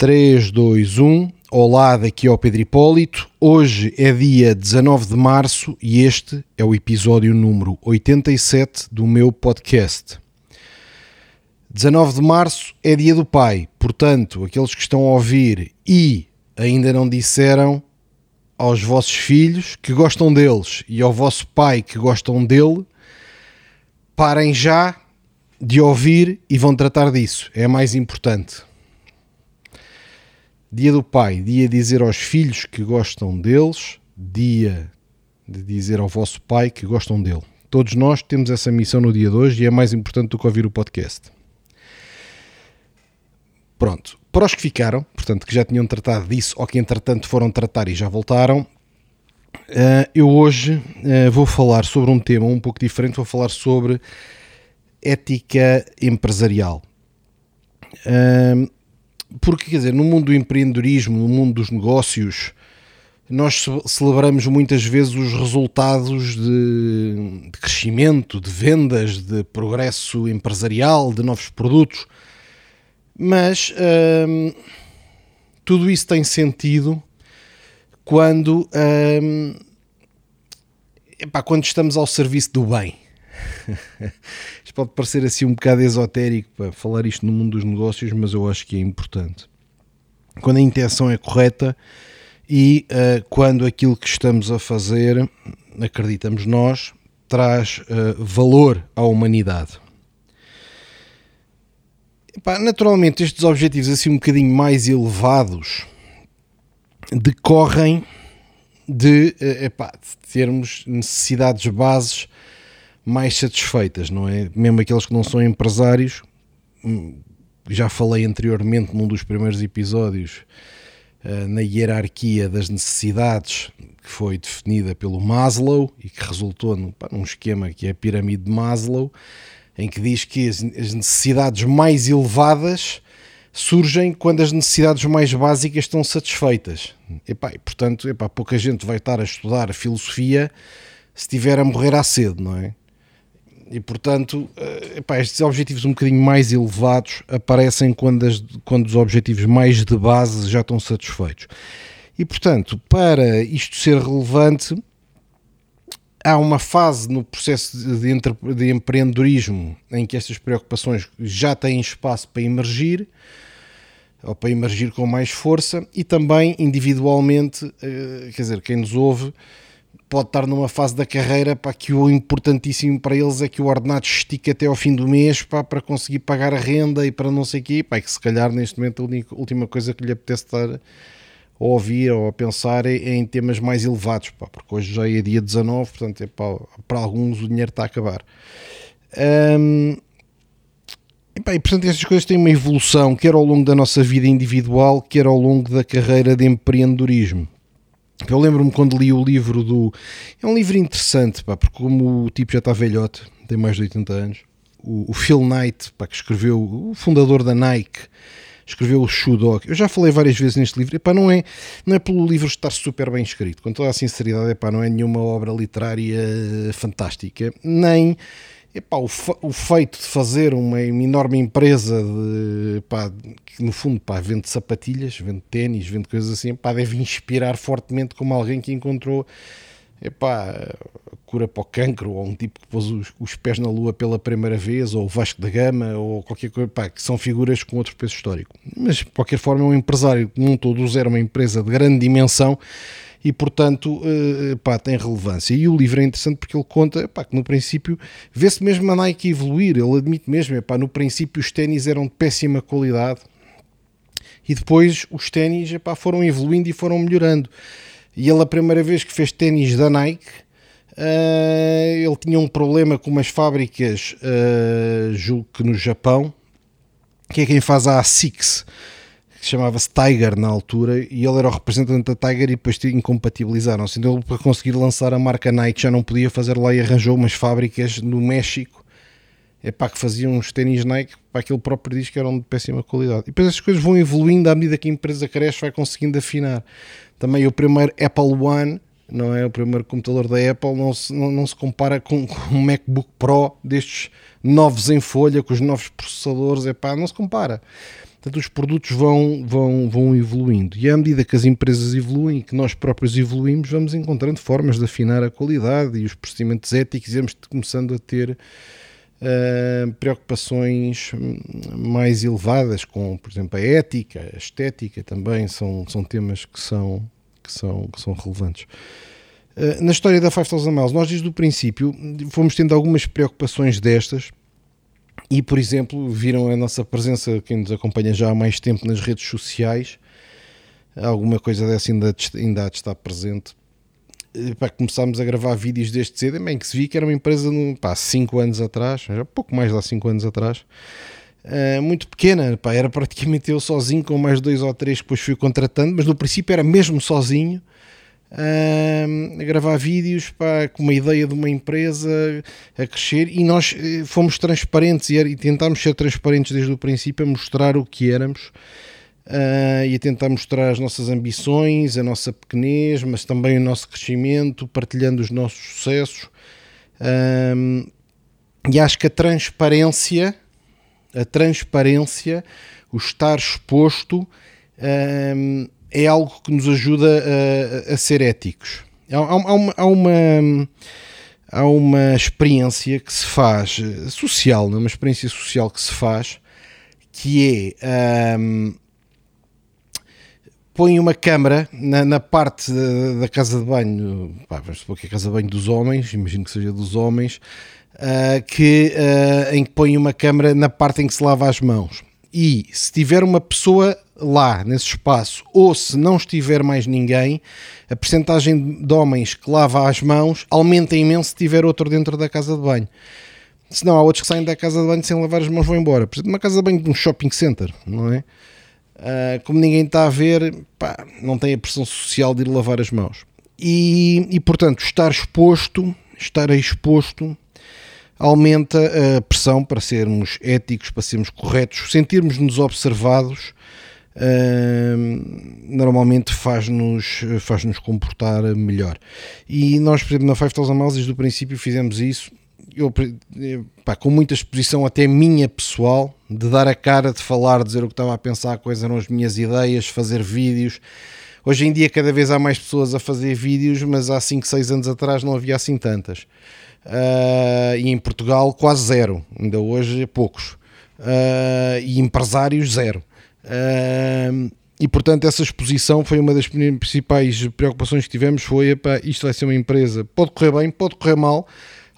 3, 2, 1. Olá, daqui é o Pedro Hipólito. Hoje é dia 19 de março e este é o episódio número 87 do meu podcast. 19 de março é dia do pai, portanto, aqueles que estão a ouvir e ainda não disseram aos vossos filhos que gostam deles e ao vosso pai que gostam dele, parem já de ouvir e vão tratar disso. É mais importante. Dia do pai, dia de dizer aos filhos que gostam deles, dia de dizer ao vosso pai que gostam dele. Todos nós temos essa missão no dia de hoje e é mais importante do que ouvir o podcast. Pronto. Para os que ficaram, portanto, que já tinham tratado disso ou que entretanto foram tratar e já voltaram, eh, eu hoje eh, vou falar sobre um tema um pouco diferente, vou falar sobre ética empresarial. Porque, quer dizer, no mundo do empreendedorismo, no mundo dos negócios, nós celebramos muitas vezes os resultados de, de, crescimento, de vendas, de progresso empresarial, de novos produtos, mas hum, tudo isso tem sentido quando, hum, epá, quando estamos ao serviço do bem. isto pode parecer assim um bocado esotérico para falar isto no mundo dos negócios, mas eu acho que é importante. Quando a intenção é correta e uh, quando aquilo que estamos a fazer, acreditamos nós, traz uh, valor à humanidade. Epá, naturalmente, estes objetivos assim um bocadinho mais elevados decorrem de, uh, epá, de termos necessidades bases mais satisfeitas, não é? Mesmo aqueles que não são empresários, hum, já falei anteriormente num dos primeiros episódios eh, na hierarquia das necessidades que foi definida pelo Maslow e que resultou num, esquema que é a pirâmide de Maslow, em que diz que as, necessidades mais elevadas surgem quando as necessidades mais básicas estão satisfeitas. Epá, e, portanto, epá, pouca gente vai estar a estudar filosofia se estiver a morrer à sede, não é? E portanto, eh, epá, estes objetivos um bocadinho mais elevados aparecem quando, as, quando os objetivos mais de base já estão satisfeitos. E portanto, para isto ser relevante, há uma fase no processo de, de empreendedorismo em que estas preocupações já têm espaço para emergir ou para emergir com mais força e também individualmente, eh, quer dizer, quem nos ouve pode estar numa fase da carreira para que o importantíssimo para eles é que o ordenado estique até ao fim do mês pá, para conseguir pagar a renda e para não sei o quê, pá, que se calhar neste momento a última coisa que lhe apetece estar a ouvir ou a pensar é, é em temas mais elevados, pá, porque hoje já é dia 19, portanto é pá, para alguns o dinheiro está a acabar. E, e portanto estas coisas têm uma evolução, quer ao longo da nossa vida individual, quer ao longo da carreira de empreendedorismo. Eu lembro-me quando li o livro do. É um livro interessante, pá, porque como o tipo já está velhote, tem mais de 80 anos, o, o Phil Knight, pá, que escreveu, o fundador da Nike, escreveu o Shoe Dog. Eu já falei várias vezes neste livro, epá, não é, não é pelo livro estar super bem escrito, com toda a sinceridade, epá, não é nenhuma obra literária fantástica, nem Epá, o, o, feito de fazer uma, enorme empresa de, que no fundo vende sapatilhas, vende ténis, vende coisas assim, deve inspirar fortemente como alguém que encontrou epá, cura para o cancro, ou um tipo que pôs os, os, pés na lua pela primeira vez, ou o Vasco da Gama, ou qualquer coisa, que são figuras com outro peso histórico. Mas de qualquer forma é um empresário que montou do zero uma empresa de grande dimensão e, portanto, uh, pá, tem relevância. E o livro é interessante porque ele conta pá, que no princípio vê-se mesmo a Nike evoluir, ele admite mesmo, pá, no princípio os ténis eram de péssima qualidade e depois os ténis foram evoluindo e foram melhorando. E ele, a primeira vez que fez ténis da Nike, uh, ele tinha um problema com umas fábricas, uh, julgo que no Japão, que é quem faz a ASICS que chamava-se Tiger na altura e ele era o representante da Tiger e depois incompatibilizaram-se. Então ele para conseguir lançar a marca Nike já não podia fazer lá e arranjou umas fábricas no México é pá, que faziam uns ténis Nike para aquele próprio diz que eram de péssima qualidade. E depois as coisas vão evoluindo à medida que a empresa cresce, vai conseguindo afinar. Também o primeiro Apple One, não é? O primeiro computador da Apple não se, não, não se compara com, com um MacBook Pro destes novos em folha, com os novos processadores, é pá, não se compara. Portanto, os produtos vão, vão, vão evoluindo. E à medida que as empresas evoluem e que nós próprios evoluímos, vamos encontrando formas de afinar a qualidade e os procedimentos éticos e vamos começando a ter uh, preocupações mais elevadas com, por exemplo, a ética, a estética também são, são temas que são, que são, que são relevantes. Uh, na história da 5000 Miles, nós desde o princípio fomos tendo algumas preocupações destas e, por exemplo, viram a nossa presença, quem nos acompanha já há mais tempo nas redes sociais, alguma coisa dessa ainda, ainda há de estar presente. Pá, começámos a gravar vídeos deste cedo, bem que se vi que era uma empresa há 5 anos atrás, já pouco mais de 5 anos atrás, uh, muito pequena, pá, era praticamente eu sozinho com mais dois ou três que depois fui contratando, mas no princípio era mesmo sozinho a gravar vídeos pá, com uma ideia de uma empresa a crescer e nós eh, fomos transparentes e, e tentámos ser transparentes desde o princípio a mostrar o que éramos uh, e a tentar mostrar as nossas ambições, a nossa pequenez, mas também o nosso crescimento, partilhando os nossos sucessos. Um, e acho que a transparência, a transparência, o estar exposto. Um, é algo que nos ajuda a, a ser éticos. Há, há, uma, há, uma, há uma experiência que se faz social, não é? uma experiência social que se faz que é um, põe uma câmara na, na parte da, da, casa de banho, pá, vamos supor que é a casa de banho dos homens, imagino que seja dos homens, uh, que, uh, em que põe uma câmara na parte em que se lava as mãos. E se tiver uma pessoa lá, nesse espaço, ou se não estiver mais ninguém, a percentagem de homens que lava as mãos aumenta imenso se tiver outro dentro da casa de banho. Senão há outros que saem da casa de banho sem lavar as mãos vão embora. Por exemplo, uma casa de banho de um shopping center, não é? Uh, como ninguém está a ver, pá, não tem a pressão social de ir lavar as mãos. E, e portanto, estar exposto, estar exposto, aumenta a pressão para sermos éticos, para sermos corretos, sentirmos-nos observados normalmente faz-nos faz -nos comportar melhor. E nós, por exemplo, na 5000 Miles, desde o princípio fizemos isso, eu, pá, com muita exposição até minha pessoal, de dar a cara, de falar, dizer o que estava a pensar, quais eram as minhas ideias, fazer vídeos. Hoje em dia cada vez há mais pessoas a fazer vídeos, mas há 5, 6 anos atrás não havia assim tantas. Uh, e em Portugal quase zero, ainda hoje poucos. Uh, e empresários zero. E portanto essa exposição foi uma das principais preocupações que tivemos foi, epá, isto vai ser uma empresa, pode correr bem, pode correr mal,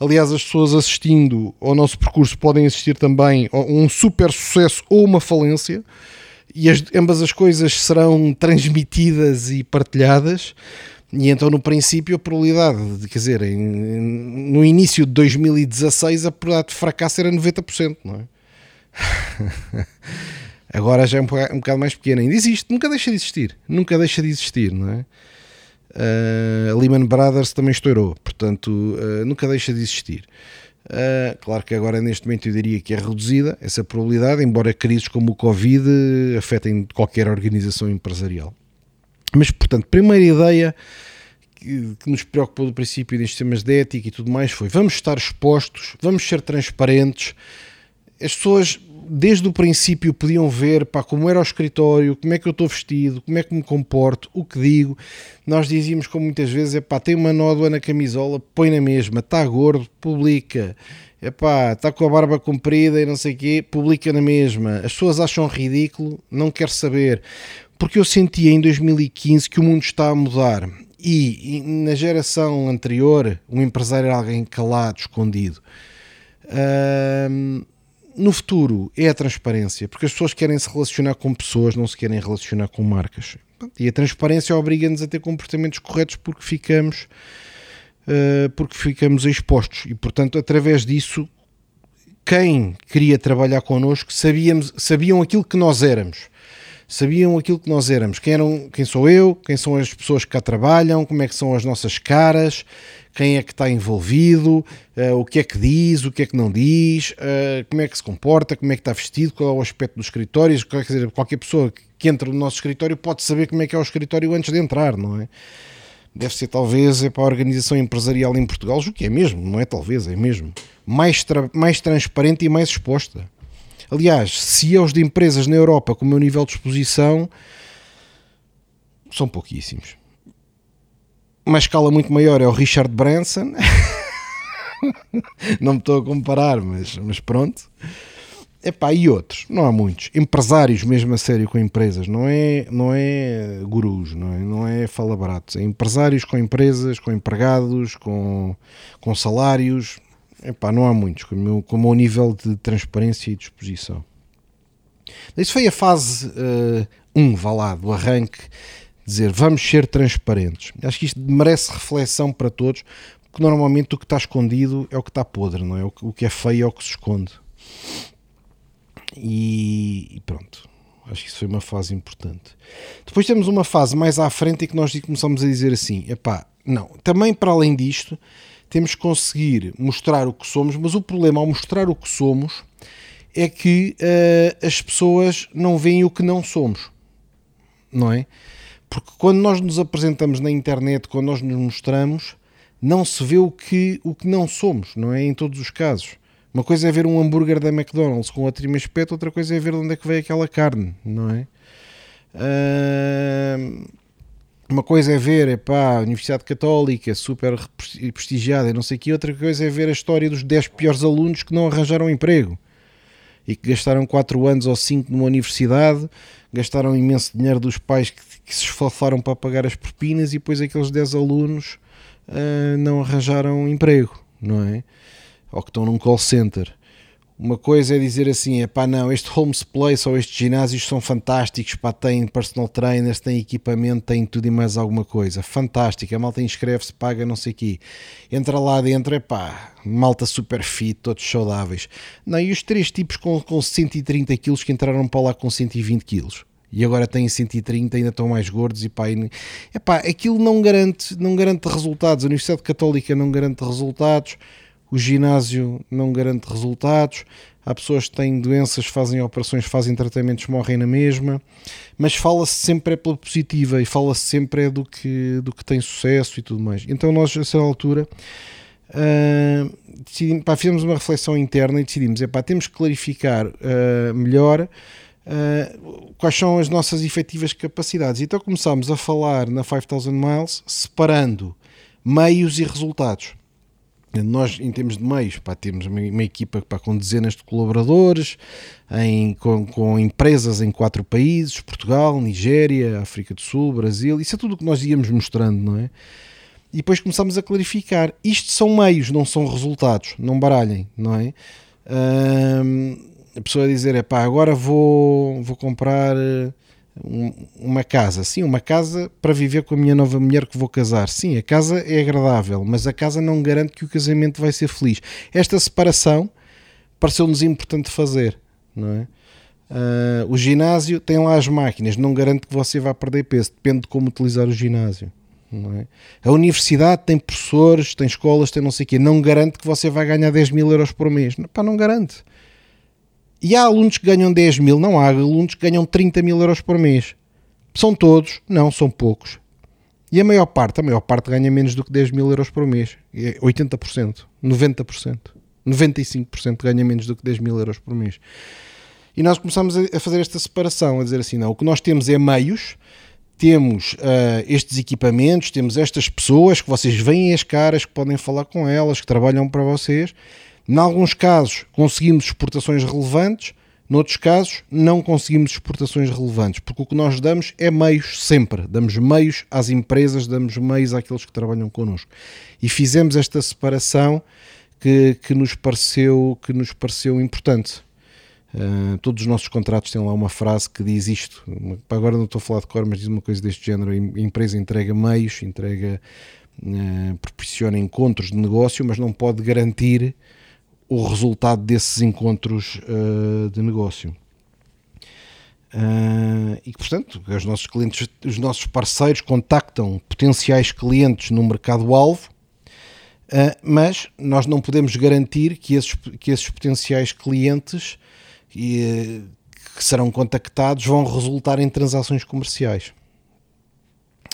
aliás as pessoas assistindo ao nosso percurso podem assistir também a um super sucesso ou uma falência, e as, ambas as coisas serão transmitidas e partilhadas, e então no princípio a probabilidade, de, quer dizer, em, no início de 2016 a probabilidade de fracasso era 90%, não é? Agora já é um, um bocado mais pequena. Ainda existe, nunca deixa de existir. Nunca deixa de existir, não é? Uh, a Lehman Brothers também estourou, portanto, uh, nunca deixa de existir. Uh, claro que agora, neste momento, eu diria que é reduzida essa probabilidade, embora crises como o Covid afetem qualquer organização empresarial. Mas, portanto, primeira ideia que, nos preocupou do princípio nestes temas de ética e tudo mais foi: vamos estar expostos, vamos ser transparentes. As pessoas desde o princípio podiam ver pá, como era o escritório, como é que eu estou vestido, como é que me comporto, o que digo. Nós dizíamos como muitas vezes, é pá, tem uma nódoa na camisola, põe na mesma, está gordo, publica. É pá, está com a barba comprida e não sei o quê, publica na mesma. As pessoas acham ridículo, não quer saber. Porque eu sentia em 2015 que o mundo está a mudar. E, na geração anterior, um empresário era alguém calado, escondido. No futuro é a transparência, porque as pessoas querem se relacionar com pessoas, não se querem relacionar com marcas. E a transparência obriga-nos a ter comportamentos corretos porque ficamos, uh, porque ficamos expostos. E, portanto, através disso, quem queria trabalhar connosco sabíamos, sabiam aquilo que nós éramos. Sabiam aquilo que nós éramos. Quem, eram, quem sou eu, quem são as pessoas que cá trabalham, como é que são as nossas caras, quem é que está envolvido, uh, o que é que diz, o que é que não diz, uh, como é que se comporta, como é que está vestido, qual é o aspecto dos escritórios. Quer dizer, qualquer pessoa que entra no nosso escritório pode saber como é que é o escritório antes de entrar, não é? Deve ser talvez é para a organização empresarial em Portugal, o que é mesmo, não é? Talvez, é mesmo, mais, tra mais transparente e mais exposta. Aliás, CEOs de empresas na Europa com o meu nível de exposição são pouquíssimos. Uma escala muito maior é o Richard Branson. Não me estou a comparar, mas, mas pronto. Epá, e outros, não há muitos. Empresários mesmo a sério com empresas, não é, não é gurus, não é, não é fala baratos. É empresários com empresas, com empregados, com, com salários. Epá, não há muitos, com o, meu, com o meu nível de transparência e disposição. Isso foi a fase 1, uh, um, vá lá, do arranque, dizer vamos ser transparentes. Acho que isto merece reflexão para todos, porque normalmente o que está escondido é o que está podre, não é? O que é feio é o que se esconde. E, e pronto, acho que isso foi uma fase importante. Depois temos uma fase mais à frente em que nós começamos a dizer assim: epá, não, também para além disto, temos que conseguir mostrar o que somos, mas o problema ao mostrar o que somos é que uh, as pessoas não veem o que não somos, não é? Porque quando nós nos apresentamos na internet, quando nós nos mostramos, não se vê o que, o que não somos, não é? Em todos os casos. Uma coisa é ver um hambúrguer da McDonald's com outro aspecto, outra coisa é ver de onde é que veio aquela carne, não é? Uh, uma coisa é ver, epá, a Universidade Católica, super prestigiada e não sei o que, outra coisa é ver a história dos 10 piores alunos que não arranjaram emprego e que gastaram 4 anos ou 5 numa universidade, gastaram imenso dinheiro dos pais que, que se esfalfaram para pagar as propinas e depois aqueles 10 alunos uh, não arranjaram emprego, não é? ou que estão num call center. Uma coisa é dizer assim, é pá, não, este Homes Place ou estes ginásios são fantásticos, pá, têm personal trainers, têm equipamento, têm tudo e mais alguma coisa. Fantástico, a malta inscreve-se, paga não sei o quê. Entra lá dentro, é pá, malta super fit, todos saudáveis. Não, e os três tipos com, com 130 quilos que entraram para lá com 120 quilos e agora têm 130 ainda estão mais gordos e pá, e, epá, aquilo não garante, não garante resultados, a Universidade Católica não garante resultados, o ginásio não garante resultados, há pessoas que têm doenças, fazem operações, fazem tratamentos, morrem na mesma, mas fala-se sempre é pela positiva e fala-se sempre é do que, do que tem sucesso e tudo mais. Então nós, a essa altura, uh, decidimos, pá, fizemos uma reflexão interna e decidimos, é pá, temos que clarificar uh, melhor Uh, quais são as nossas efetivas capacidades. Então começámos a falar na 5000 Miles separando meios e resultados. Nós, em termos de meios, temos uma, uma equipa pá, com dezenas de colaboradores, em, com, com, empresas em quatro países: Portugal, Nigéria, África do Sul, Brasil. Isso é tudo o que nós íamos mostrando, não é? E depois começamos a clarificar: isto são meios, não são resultados, não baralhem, não é? a pessoa dizer: é pá, agora vou, vou comprar uma casa, sim, uma casa para viver com a minha nova mulher que vou casar. Sim, a casa é agradável, mas a casa não garante que o casamento vai ser feliz. Esta separação pareceu-nos importante fazer, não é? Uh, o ginásio tem lá as máquinas, não garante que você vá perder peso, depende de como utilizar o ginásio. É? A universidade tem professores, tem escolas, tem não sei o quê, não garante que você vai ganhar 10 mil euros por mês. Não, pá, não garante. E há alunos que ganham 10 mil, não há alunos que ganham 30 mil euros por mês. São todos? Não, são poucos. E a maior parte, a maior parte ganha menos do que 10 mil euros por mês. 80%, 90%, 95% ganha menos do que 10 mil euros por mês. E nós começamos a fazer esta separação, a dizer assim, não, o que nós temos é meios, temos uh, estes equipamentos, temos estas pessoas que vocês veem as caras, que podem falar com elas, que trabalham para vocês, em alguns casos conseguimos exportações relevantes, noutros casos não conseguimos exportações relevantes, porque o que nós damos é meios sempre, damos meios às empresas, damos meios àqueles que trabalham connosco. E fizemos esta separação que, que, nos, pareceu, que nos pareceu importante. Uh, todos os nossos contratos têm lá uma frase que diz isto. Agora não estou a falar de cor, mas diz uma coisa deste género: a empresa entrega meios, entrega, uh, proporciona encontros de negócio, mas não pode garantir o resultado desses encontros uh, de negócio. Uh, e portanto, os nossos clientes, os nossos parceiros contactam potenciais clientes no mercado-alvo, uh, mas nós não podemos garantir que esses, que esses potenciais clientes que serão contactados vão resultar em transações comerciais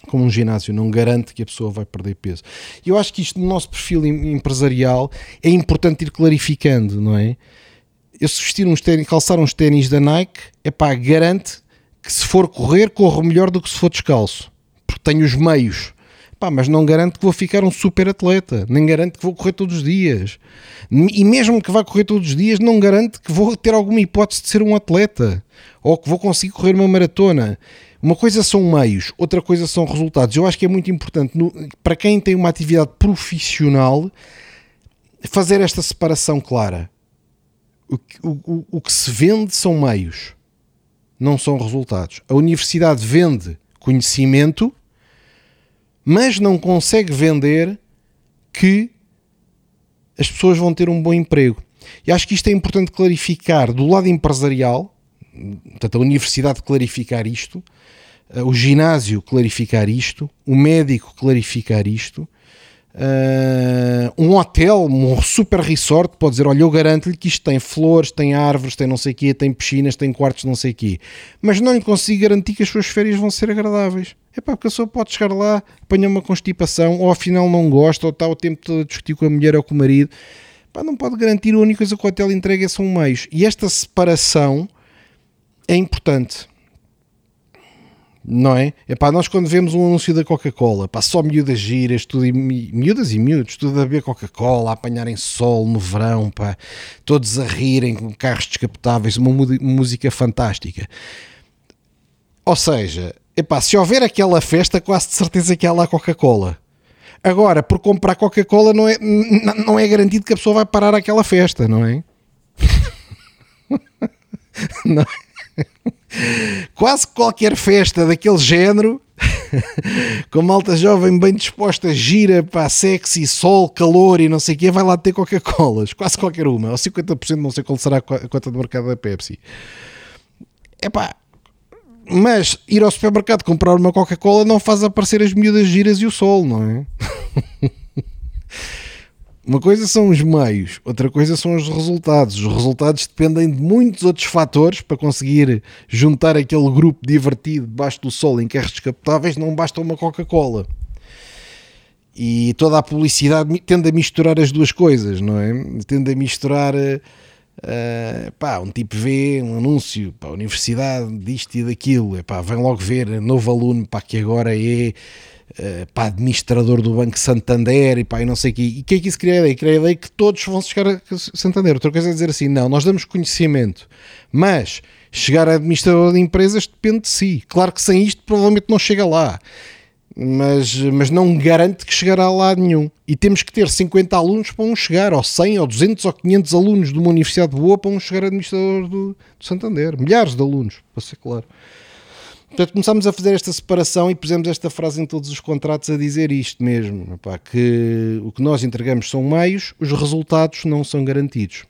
como um ginásio, não garante que a pessoa vai perder peso. E eu acho que isto no nosso perfil empresarial é importante ir clarificando, não é? eu se vestir uns ténis, calçar uns ténis da Nike, é pá, garante que se for correr, corro melhor do que se for descalço. Porque tenho os meios. Pá, mas não garante que vou ficar um super atleta, nem garante que vou correr todos os dias. E mesmo que vá correr todos os dias, não garante que vou ter alguma hipótese de ser um atleta ou que vou conseguir correr uma maratona. Uma coisa são meios, outra coisa são resultados. Eu acho que é muito importante no, para quem tem uma atividade profissional fazer esta separação clara. O, o, o que se vende são meios, não são resultados. A universidade vende conhecimento mas não consegue vender que as pessoas vão ter um bom emprego. E acho que isto é importante clarificar do lado empresarial, portanto, a universidade clarificar isto, o ginásio clarificar isto, o médico clarificar isto, Uh, um hotel, um super resort, pode dizer: Olha, eu garanto-lhe que isto tem flores, tem árvores, tem não sei o quê, tem piscinas, tem quartos, não sei o quê, mas não lhe consigo garantir que as suas férias vão ser agradáveis. É pá, porque a pessoa pode chegar lá, apanhar uma constipação, ou afinal não gosta, ou está o tempo todo a discutir com a mulher ou com o marido. Pá, não pode garantir, a única coisa que o hotel entrega são meios. E esta separação é importante não é? É pá, nós quando vemos um anúncio da Coca-Cola, pá, só miúdas giras, tudo e, miúdas e miúdos, tudo a beber Coca-Cola, a apanharem sol no verão, pá, todos a rirem com carros descapotáveis, uma música fantástica. Ou seja, é pá, se houver aquela festa, quase de certeza que há lá Coca-Cola. Agora, por comprar Coca-Cola não é, não é garantido que a pessoa vai parar aquela festa, não é? não é? Quase qualquer festa daquele género, com malta jovem bem disposta, gira para sexy, sol, calor e não sei o quê, vai lá ter Coca-Colas. Quase qualquer uma. Ou 50%, não sei qual será a conta de mercado da Pepsi. É pá. Mas ir ao supermercado comprar uma Coca-Cola não faz aparecer as miúdas giras e o sol, não é? Uma coisa são os meios, outra coisa são os resultados. Os resultados dependem de muitos outros fatores para conseguir juntar aquele grupo divertido debaixo do sol em carros descapotáveis. Não basta uma Coca-Cola. E toda a publicidade tende a misturar as duas coisas, não é? Tende a misturar. Uh, pá, um tipo vê um anúncio para a universidade disto e daquilo, epá, vem logo ver novo aluno para que agora é uh, pá, administrador do Banco Santander e e não sei o quê. E o que é que isso cria a ideia? Cria a ideia que todos vão chegar a Santander. Outra coisa é dizer assim, não, nós damos conhecimento, mas chegar a administrador de empresas depende de si. Claro que sem isto provavelmente não chega lá. Mas, mas não garante que chegará lá nenhum. E temos que ter 50 alunos para um chegar, ou 100, ou 200, ou 500 alunos de uma universidade boa para um chegar a administrador do, do Santander. Milhares de alunos, para ser claro. Portanto, começámos a fazer esta separação e pusemos esta frase em todos os contratos a dizer isto mesmo: que o que nós entregamos são meios, os resultados não são garantidos.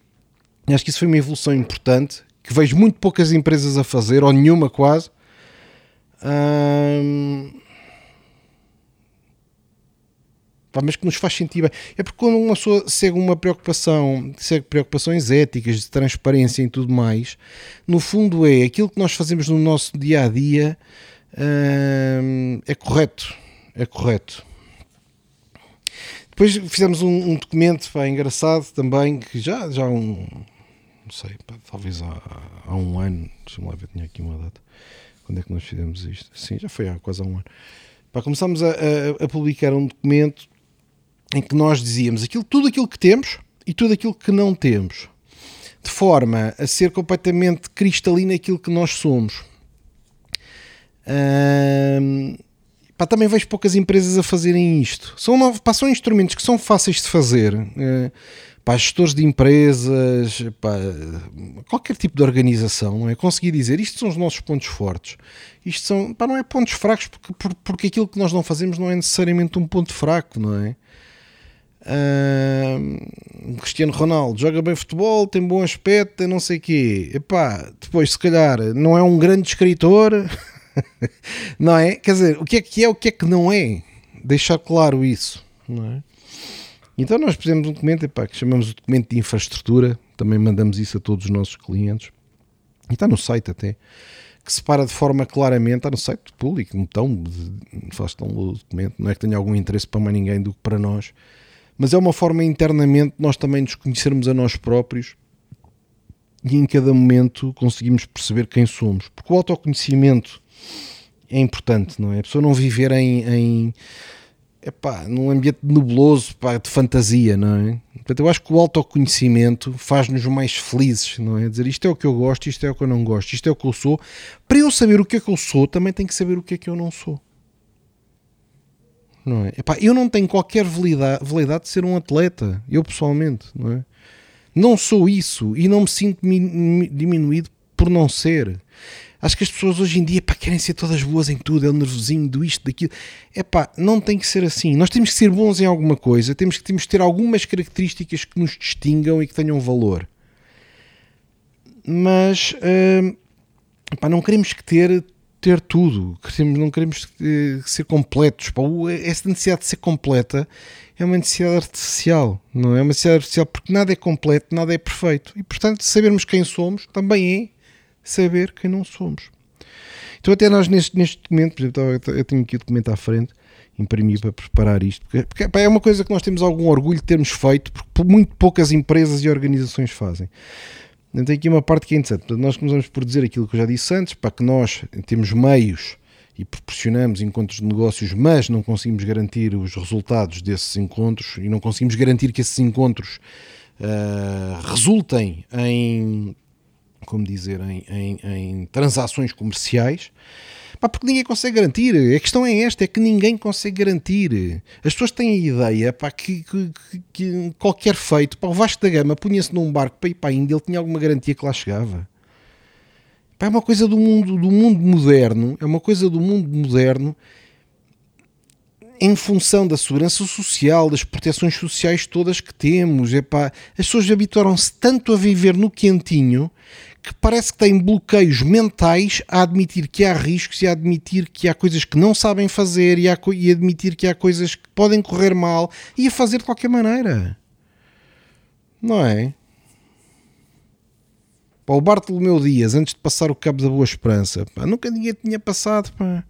E acho que isso foi uma evolução importante que vejo muito poucas empresas a fazer, ou nenhuma quase. Hum, mas que nos faz sentir bem. É porque quando uma pessoa segue uma preocupação, segue preocupações éticas, de transparência e tudo mais, no fundo é aquilo que nós fazemos no nosso dia a dia hum, é correto. É correto. Depois fizemos um, um documento pá, engraçado também, que já, já um. Não sei, pá, talvez há, há um ano. Deixa-me lá ver, tinha aqui uma data. Quando é que nós fizemos isto? Sim, já foi há quase há um ano. Pá, começámos a, a, a publicar um documento em que nós dizíamos aquilo, tudo aquilo que temos e tudo aquilo que não temos, de forma a ser completamente cristalina aquilo que nós somos. pá, também vejo poucas empresas a fazerem isto. São, pá, são instrumentos que são fáceis de fazer. Uh, pá, gestores de empresas, pá, qualquer tipo de organização, não é? Conseguir dizer isto são os nossos pontos fortes. Isto são, pá, não é pontos fracos, porque, porque aquilo que nós não fazemos não é necessariamente um ponto fraco, não é? Uh, Cristiano Ronaldo joga bem futebol, tem bom aspecto, não sei o quê. Epá, depois, se calhar, não é um grande escritor, não é? Quer dizer, o que é que é, o que é que não é? Deixar claro isso, não é? Então, nós fizemos um documento epá, que chamamos de documento de infraestrutura, também mandamos isso a todos os nossos clientes, e está no site até que separa de forma claramente, está no site público, então faz tão o documento, não é que tenha algum interesse para mais ninguém do que para nós, mas é uma forma internamente nós também nos conhecermos a nós próprios e em cada momento conseguimos perceber quem somos. Porque o autoconhecimento é importante, não é? A pessoa não viver em, em epá, num ambiente nebuloso pá, de fantasia, não é? Portanto, eu acho que o autoconhecimento faz-nos mais felizes, não é? Dizer isto é o que eu gosto, isto é o que eu não gosto, isto é o que eu sou. Para eu saber o que é que eu sou, também tenho que saber o que é que eu não sou. Não é? Epá, eu não tenho qualquer validade, validade de ser um atleta, eu pessoalmente, não é? Não sou isso e não me sinto diminuído por não ser. Acho que as pessoas hoje em dia querem ser todas boas em tudo, é o nervosinho do isto, daquilo. É pá, não tem que ser assim. Nós temos que ser bons em alguma coisa, temos que, temos que ter algumas características que nos distingam e que tenham valor. Mas uh, pá, não queremos que ter, ter tudo, queremos, não queremos uh, ser completos. Pá, essa necessidade de ser completa é uma necessidade artificial, não é? é uma necessidade artificial porque nada é completo, nada é perfeito. E portanto, sabermos quem somos também é saber quem não somos. Então, até nós neste, neste documento, por exemplo, eu tenho aqui o documento à frente, imprimi para preparar isto, porque, porque pá, é uma coisa que nós temos algum orgulho de termos feito, porque muito poucas empresas e organizações fazem. Então, tem aqui uma parte que é interessante. Nós começamos por dizer aquilo que eu já disse antes, para que nós temos meios e proporcionamos encontros de negócios, mas não conseguimos garantir os resultados desses encontros e não conseguimos garantir que esses encontros uh, resultem em como dizer, em, em, em transações comerciais, pá, porque ninguém consegue garantir. A questão é esta: é que ninguém consegue garantir. As pessoas têm a ideia pá, que, que, que qualquer feito, pá, o Vasco da Gama punha-se num barco para ir para a Índia, ele tinha alguma garantia que lá chegava. Pá, é uma coisa do mundo, do mundo moderno, é uma coisa do mundo moderno em função da segurança social, das proteções sociais todas que temos. Epá, as pessoas habituaram-se tanto a viver no quentinho que parece que têm bloqueios mentais a admitir que há riscos e a admitir que há coisas que não sabem fazer e a, e admitir que há coisas que podem correr mal e a fazer de qualquer maneira. Não é? Pá, o Bartolomeu Dias, antes de passar o Cabo da Boa Esperança, pá, nunca ninguém tinha passado. Pá.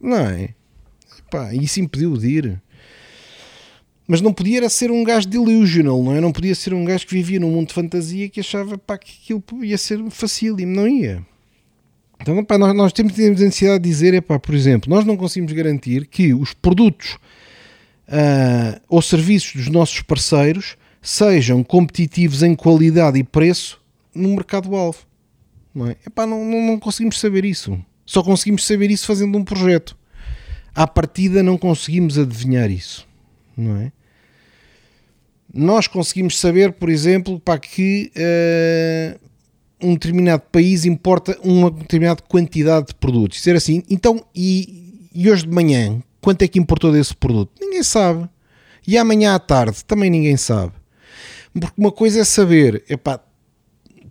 Não é? Pá, isso impediu de ir. Mas não podia era ser um gajo delusional, não é? Não podia ser um gajo que vivia num mundo de fantasia que achava pá, que aquilo ia ser facílimo, não ia. Então, pá, nós, nós temos, temos a necessidade de dizer, é pá, por exemplo, nós não conseguimos garantir que os produtos uh, ou serviços dos nossos parceiros sejam competitivos em qualidade e preço no mercado-alvo. Não, é? Epá, não, não, não conseguimos saber isso. Só conseguimos saber isso fazendo um projeto. À partida não conseguimos adivinhar isso não é? Nós conseguimos saber, por exemplo, para que uh, um determinado país importa uma determinada quantidade de produtos. Dizer assim, então, e, e hoje de manhã, quanto é que importou desse produto? Ninguém sabe. E amanhã à tarde, também ninguém sabe. Porque uma coisa é saber, epá,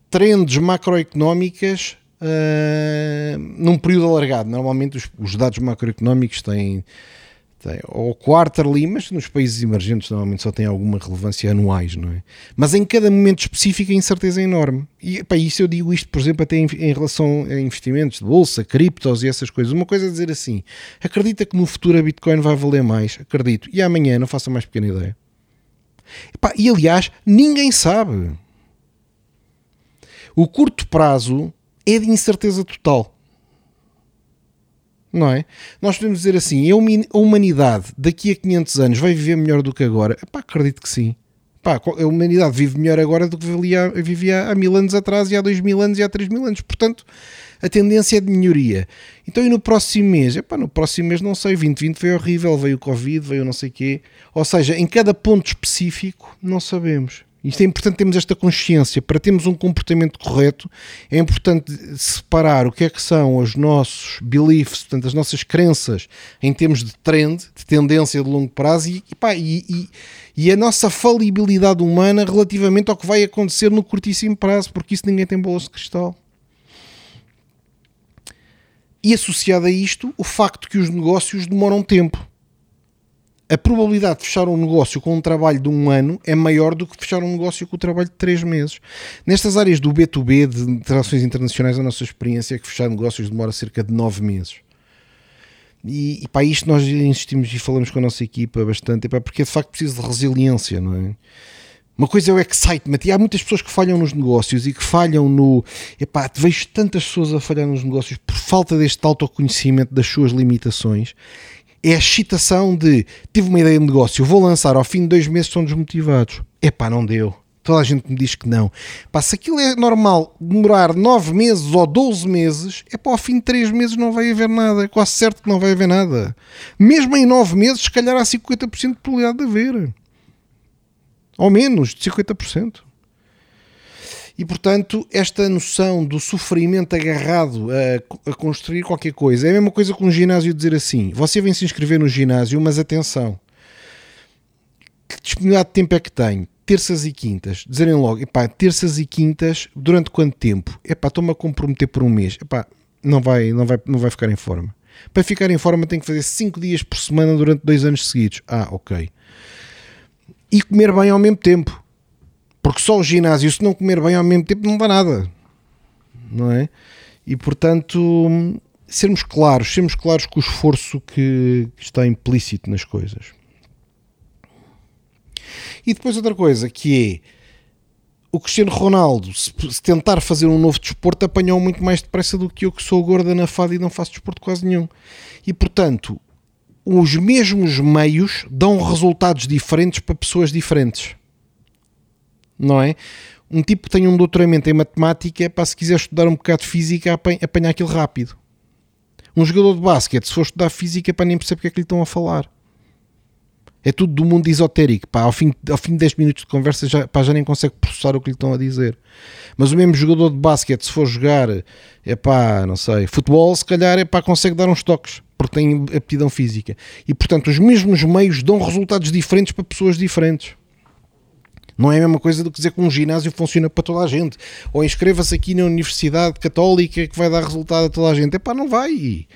trends macroeconómicas uh, num período alargado. Normalmente os, os dados macroeconómicos têm tem, ou quarterly, mas nos países emergentes normalmente só tem alguma relevância anuais, não é? Mas em cada momento específico a incerteza é enorme. E para isso eu digo isto, por exemplo, até em, em, relação a investimentos de bolsa, criptos e essas coisas. Uma coisa é dizer assim: acredita que no futuro a Bitcoin vai valer mais? Acredito. E amanhã não faço mais pequena ideia. E, e aliás, ninguém sabe. O curto prazo é de incerteza total não é? Nós podemos dizer assim, a humanidade daqui a 500 anos vai viver melhor do que agora? Epá, acredito que sim. Epá, a humanidade vive melhor agora do que vivia, vivia há mil anos atrás e há dois mil anos e há três mil anos. Portanto, a tendência é de melhoria. Então, e no próximo mês? Epá, no próximo mês não sei, 2020 veio horrível, veio o Covid, veio não sei o quê. Ou seja, em cada ponto específico não sabemos. Isto é importante termos esta consciência. Para termos um comportamento correto, é importante separar o que é que são os nossos beliefs, portanto, as nossas crenças em termos de trend, de tendência de longo prazo e, pá, e, e, e a nossa falibilidade humana relativamente ao que vai acontecer no curtíssimo prazo, porque isso ninguém tem bolas de cristal. E associado a isto, o facto que os negócios demoram tempo a probabilidade de fechar um negócio com um trabalho de um ano é maior do que fechar um negócio com o trabalho de três meses. Nestas áreas do B2B, de relações internacionais, a nossa experiência é que fechar negócios demora cerca de nove meses. E, e para isto nós insistimos e falamos com a nossa equipa bastante, porque é de facto preciso de resiliência, não é? Uma coisa é o excitement, e há muitas pessoas que falham nos negócios e que falham no. Epá, vejo tantas pessoas a falhar nos negócios por falta deste autoconhecimento das suas limitações. É a excitação de tive uma ideia de negócio, vou lançar, ao fim de dois meses estão desmotivados. Epá, não deu. Toda a gente me diz que não. Pá, se aquilo é normal demorar nove meses ou 12 meses, é para ao fim de três meses não vai haver nada. É quase certo que não vai haver nada. Mesmo em nove meses, se calhar há 50% de probabilidade de haver. Ou menos de 50%. E portanto, esta noção do sofrimento agarrado a, a, construir qualquer coisa é a mesma coisa com um ginásio dizer assim: você vem se inscrever no ginásio, mas atenção, que disponibilidade de tempo é que tem? Terças e quintas, dizerem logo, epá, terças e quintas, durante quanto tempo? Epá, estou-me a comprometer por um mês, epá, não vai, não, vai, não vai ficar em forma. Para ficar em forma tem que fazer 5 dias por semana durante dois anos seguidos. Ah, ok e comer bem ao mesmo tempo. Porque só o ginásio, se não comer bem ao mesmo tempo, não dá nada. Não é? E portanto, sermos claros, sermos claros com o esforço que, está implícito nas coisas. E depois outra coisa que é o Cristiano Ronaldo, se, tentar fazer um novo desporto, apanhou muito mais depressa do que eu que sou gorda na fada e não faço desporto quase nenhum. E portanto, os mesmos meios dão resultados diferentes para pessoas diferentes. Não é? Um tipo que tem um doutoramento em matemática, para se quiser estudar um bocado de física, apanha aquilo rápido. Um jogador de basquete, se for estudar física, para nem perceber porque é que lhe estão a falar. É tudo do mundo esotérico. Pá, ao, fim, ao fim de 10 minutos de conversa já, pá, já nem consegue processar o que lhe estão a dizer. Mas o mesmo jogador de basquete, se for jogar, é pá, não sei, futebol, se calhar é pá, consegue dar uns toques porque têm aptidão física. E portanto, os mesmos meios dão resultados diferentes para pessoas diferentes. Não é a mesma coisa do que dizer que um ginásio funciona para toda a gente. Ou inscreva-se aqui na Universidade Católica que vai dar resultado a toda a gente. É pá, não vai.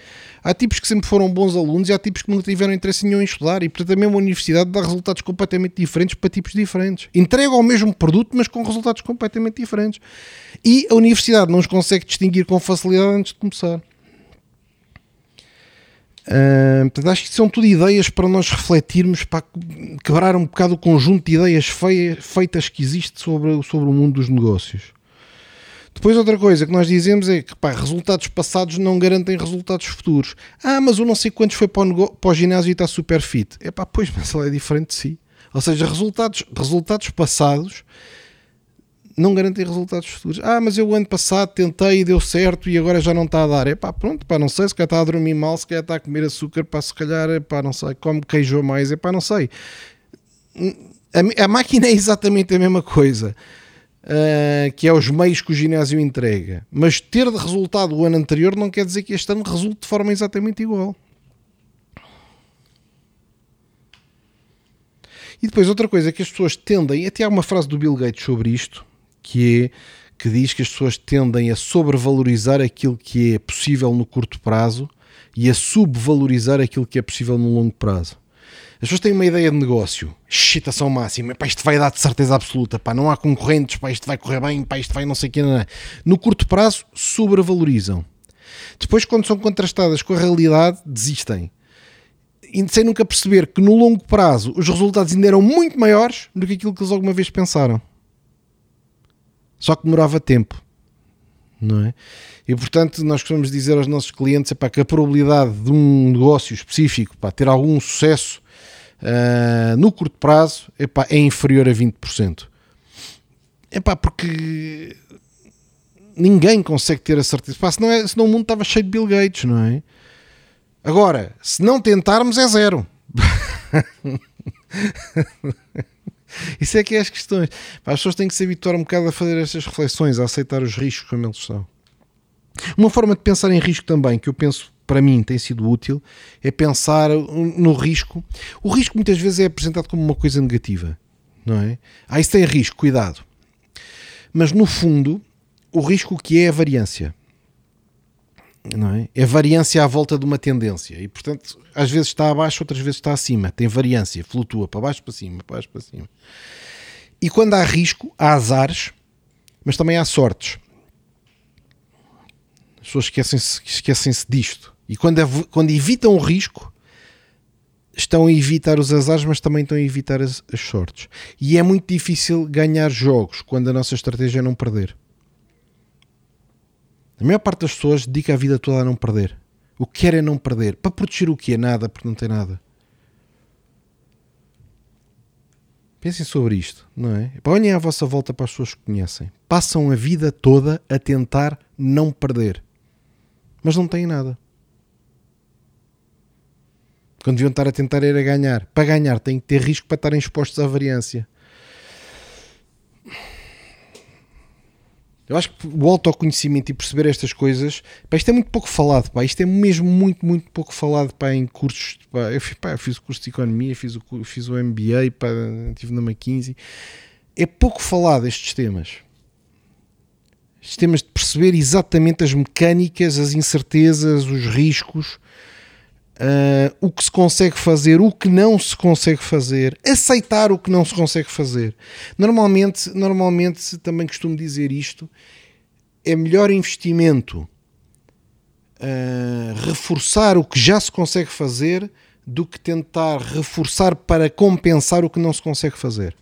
Há tipos que sempre foram bons alunos e há tipos que nunca tiveram interesse nenhum em estudar. E portanto, a mesma universidade dá resultados completamente diferentes para tipos diferentes. Entrega o mesmo produto, mas com resultados completamente diferentes. E a universidade não os consegue distinguir com facilidade antes de começar. Uh, portanto, acho que são tudo ideias para nós refletirmos, para quebrar um bocado o conjunto de ideias feitas que existe sobre, sobre o mundo dos negócios. Depois, outra coisa que nós dizemos é que pá, resultados passados não garantem resultados futuros. Ah, mas o não sei quantos foi para o, para o ginásio e está super fit. É pá, pois, mas ele é diferente de si. Ou seja, resultados, resultados passados não garantem resultados futuros. Ah, mas eu ano passado tentei e deu certo e agora já não está a dar. É pá, pronto, pá, não sei, se calhar está a dormir mal, se calhar está a comer açúcar, pá, se calhar, é pá, não sei, come queijo mais, é pá, não sei. A, a, máquina é exatamente a mesma coisa, uh, que é os meios que o ginásio entrega. Mas ter de resultado o ano anterior não quer dizer que este ano resulte de forma exatamente igual. E depois outra coisa que as pessoas tendem, até há uma frase do Bill Gates sobre isto, que é que diz que as pessoas tendem a sobrevalorizar aquilo que é possível no curto prazo e a subvalorizar aquilo que é possível no longo prazo. As pessoas têm uma ideia de negócio, excitação máxima, pá, isto vai dar de certeza absoluta, pá, não há concorrentes, pá, isto vai correr bem, pá, isto vai não sei o que. Não, não. No curto prazo, sobrevalorizam. Depois, quando são contrastadas com a realidade, desistem. E sem nunca perceber que no longo prazo os resultados ainda eram muito maiores do que aquilo que eles alguma vez pensaram. Só que demorava tempo, não é? E portanto, nós costumamos dizer aos nossos clientes epá, que a probabilidade de um negócio específico para ter algum sucesso uh, no curto prazo epá, é inferior a 20%. Epá, porque ninguém consegue ter a certeza. Epá, senão, é, senão o mundo estava cheio de Bill Gates, não é? Agora, se não tentarmos, é zero. Isso é que é as questões. As pessoas têm que se habituar um bocado a fazer estas reflexões, a aceitar os riscos como eles são. Uma forma de pensar em risco também, que eu penso para mim tem sido útil, é pensar no risco. O risco muitas vezes é apresentado como uma coisa negativa, não é? Ah, isso tem risco, cuidado. Mas no fundo, o risco que é a variância não é? É variância à volta de uma tendência e, portanto, às vezes está abaixo, outras vezes está acima. Tem variância, flutua para baixo, para cima, para baixo, para cima. E quando há risco, há azares, mas também há sortes. As pessoas esquecem-se esquecem disto. E quando, quando evitam o risco, estão a evitar os azares, mas também estão a evitar as, as sortes. E é muito difícil ganhar jogos quando a nossa estratégia é não perder. A maior parte das pessoas dedica a vida toda a não perder. O que quer é não perder. Para proteger o que é nada, porque não tem nada. Pensem sobre isto, não é? Olhem à vossa volta para as pessoas que conhecem. Passam a vida toda a tentar não perder. Mas não têm nada. Quando deviam estar a tentar era ganhar. Para ganhar têm que ter risco para estarem expostos à variância. Eu acho que o autoconhecimento e perceber estas coisas, pá, isto é muito pouco falado, pá, isto é mesmo muito, muito pouco falado pá, em cursos. Pá, eu, pá, eu fiz o curso de economia, fiz o, fiz o MBA, pá, estive na McKinsey. É pouco falado estes temas. Estes temas de perceber exatamente as mecânicas, as incertezas, os riscos Uh, o que se consegue fazer, o que não se consegue fazer, aceitar o que não se consegue fazer. Normalmente, normalmente também costumo dizer isto: é melhor investimento uh, reforçar o que já se consegue fazer do que tentar reforçar para compensar o que não se consegue fazer.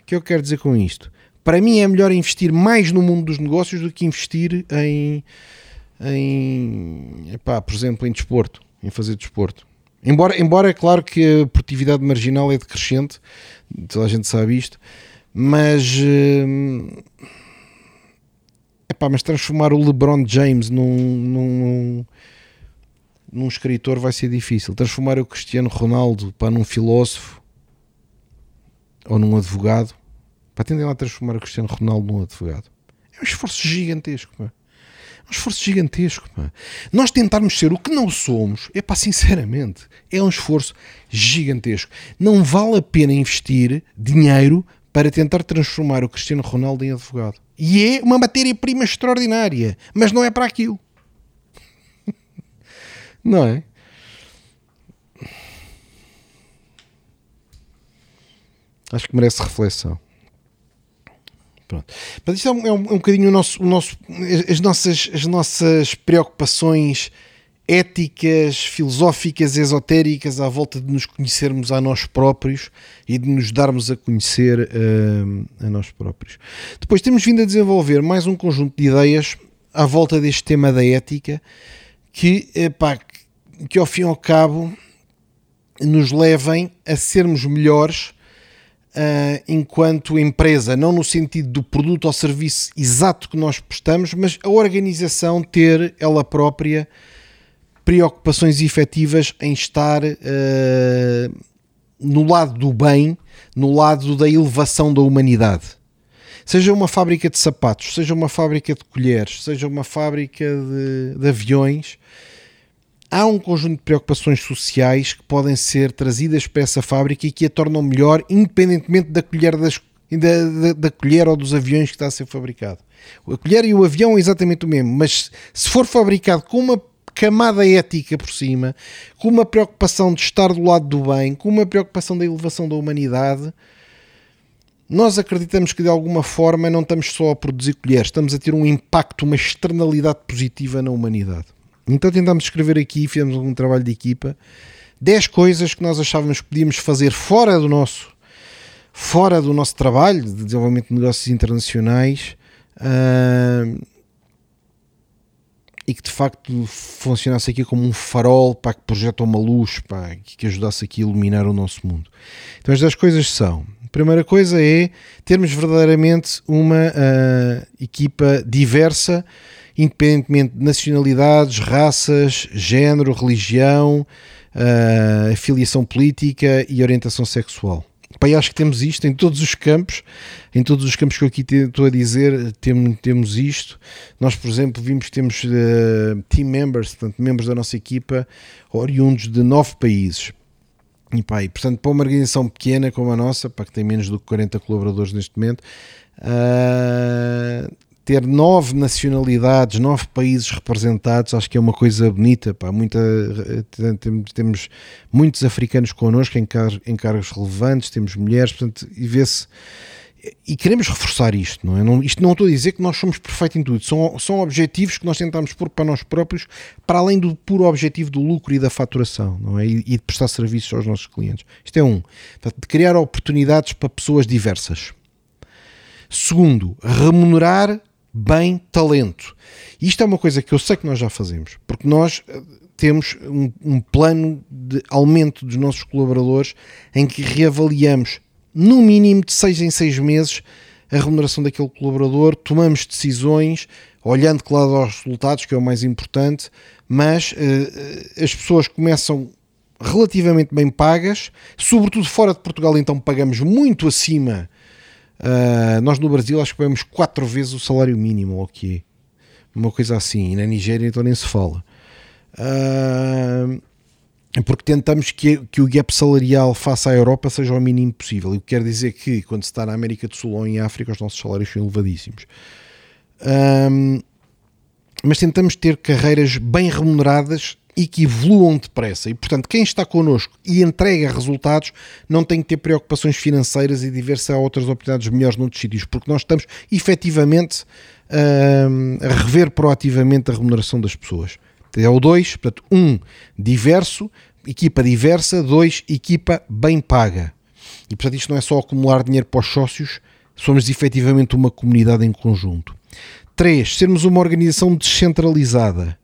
O que eu quero dizer com isto? Para mim é melhor investir mais no mundo dos negócios do que investir em em, epá, por exemplo, em desporto, em fazer desporto. Embora, embora é claro que a produtividade marginal é decrescente, toda a gente sabe isto, mas, hum, epá, mas transformar o LeBron James num, num, num escritor vai ser difícil. Transformar o Cristiano Ronaldo para num filósofo ou num advogado, para tentar lá transformar o Cristiano Ronaldo num advogado. É um esforço gigantesco. Pá um esforço gigantesco. Pá. Nós tentarmos ser o que não somos, é pá, sinceramente, é um esforço gigantesco. Não vale a pena investir dinheiro para tentar transformar o Cristiano Ronaldo em advogado. E é uma matéria-prima extraordinária, mas não é para aquilo. não é? Acho que merece reflexão. Pronto. Mas isto é um, é um, é um bocadinho o nosso, o nosso, as, nossas, as nossas preocupações éticas, filosóficas, esotéricas à volta de nos conhecermos a nós próprios e de nos darmos a conhecer uh, a nós próprios. Depois temos vindo a desenvolver mais um conjunto de ideias à volta deste tema da ética que, epá, que ao fim e ao cabo nos levem a sermos melhores uh, enquanto empresa, não no sentido do produto ou serviço exato que nós prestamos, mas a organização ter ela própria preocupações efetivas em estar uh, no lado do bem, no lado da elevação da humanidade. Seja uma fábrica de sapatos, seja uma fábrica de colheres, seja uma fábrica de, de aviões, há um conjunto de preocupações sociais que podem ser trazidas para essa fábrica e que a tornam melhor, independentemente da colher, das, da, da, da colher ou dos aviões que está a ser fabricado. A colher e o avião é exatamente o mesmo, mas se for fabricado com uma camada ética por cima, com uma preocupação de estar do lado do bem, com uma preocupação da elevação da humanidade, nós acreditamos que de alguma forma não estamos só a produzir colheres, estamos a ter um impacto, uma externalidade positiva na humanidade. Então tentámos escrever aqui, fizemos um trabalho de equipa, 10 coisas que nós achávamos que podíamos fazer fora do nosso fora do nosso trabalho de desenvolvimento de negócios internacionais uh, e que de facto funcionasse aqui como um farol para que projeta uma luz para que ajudasse aqui a iluminar o nosso mundo. Então as 10 coisas são primeira coisa é termos verdadeiramente uma uh, equipa diversa independentemente de nacionalidades, raças, género, religião, uh, afiliação política e orientação sexual. Pai, acho que temos isto em todos os campos, em todos os campos que eu aqui estou a dizer, temos, temos isto. Nós, por exemplo, vimos que temos uh, team members, portanto, membros da nossa equipa, oriundos de nove países. E, e, portanto, para uma organização pequena como a nossa, para que tem menos do que 40 colaboradores neste momento, uh, ter nove nacionalidades, nove países representados, acho que é uma coisa bonita. Pá. Muita, temos muitos africanos connosco em, car em cargos relevantes, temos mulheres, portanto, e vê-se e queremos reforçar isto, não é? Não, isto não estou a dizer que nós somos perfeitos em tudo, são, são objetivos que nós tentamos pôr para nós próprios, para além do puro objetivo do lucro e da faturação, não é? E, e de prestar serviços aos nossos clientes. Isto é um, de criar oportunidades para pessoas diversas. Segundo, remunerar bem talento. Isto é uma coisa que eu sei que nós já fazemos, porque nós eh, temos um, um plano de aumento dos nossos colaboradores em que reavaliamos no mínimo de seis em seis meses a remuneração daquele colaborador, tomamos decisões, olhando, claro, aos resultados, que é o mais importante, mas uh, as pessoas começam relativamente bem pagas, sobretudo fora de Portugal, então pagamos muito acima. Uh, nós no Brasil acho que pagamos quatro vezes o salário mínimo, ou que uma coisa assim, e na Nigéria então nem se fala. Uh, porque tentamos que, que o gap salarial face à Europa seja o mínimo possível. E o que quer dizer que quando se está na América do Sul ou em África, os nossos salários são elevadíssimos. Um, mas tentamos ter carreiras bem remuneradas e que evoluam depressa. E, portanto, quem está connosco e entrega resultados não tem que ter preocupações financeiras e de ver se há outras oportunidades melhores noutros sítios, porque nós estamos efetivamente um, a rever proativamente a remuneração das pessoas. É o 2, portanto, 1 um, diverso, equipa diversa, 2 equipa bem paga. E portanto, isto não é só acumular dinheiro para os sócios, somos efetivamente uma comunidade em conjunto. 3. Sermos uma organização descentralizada.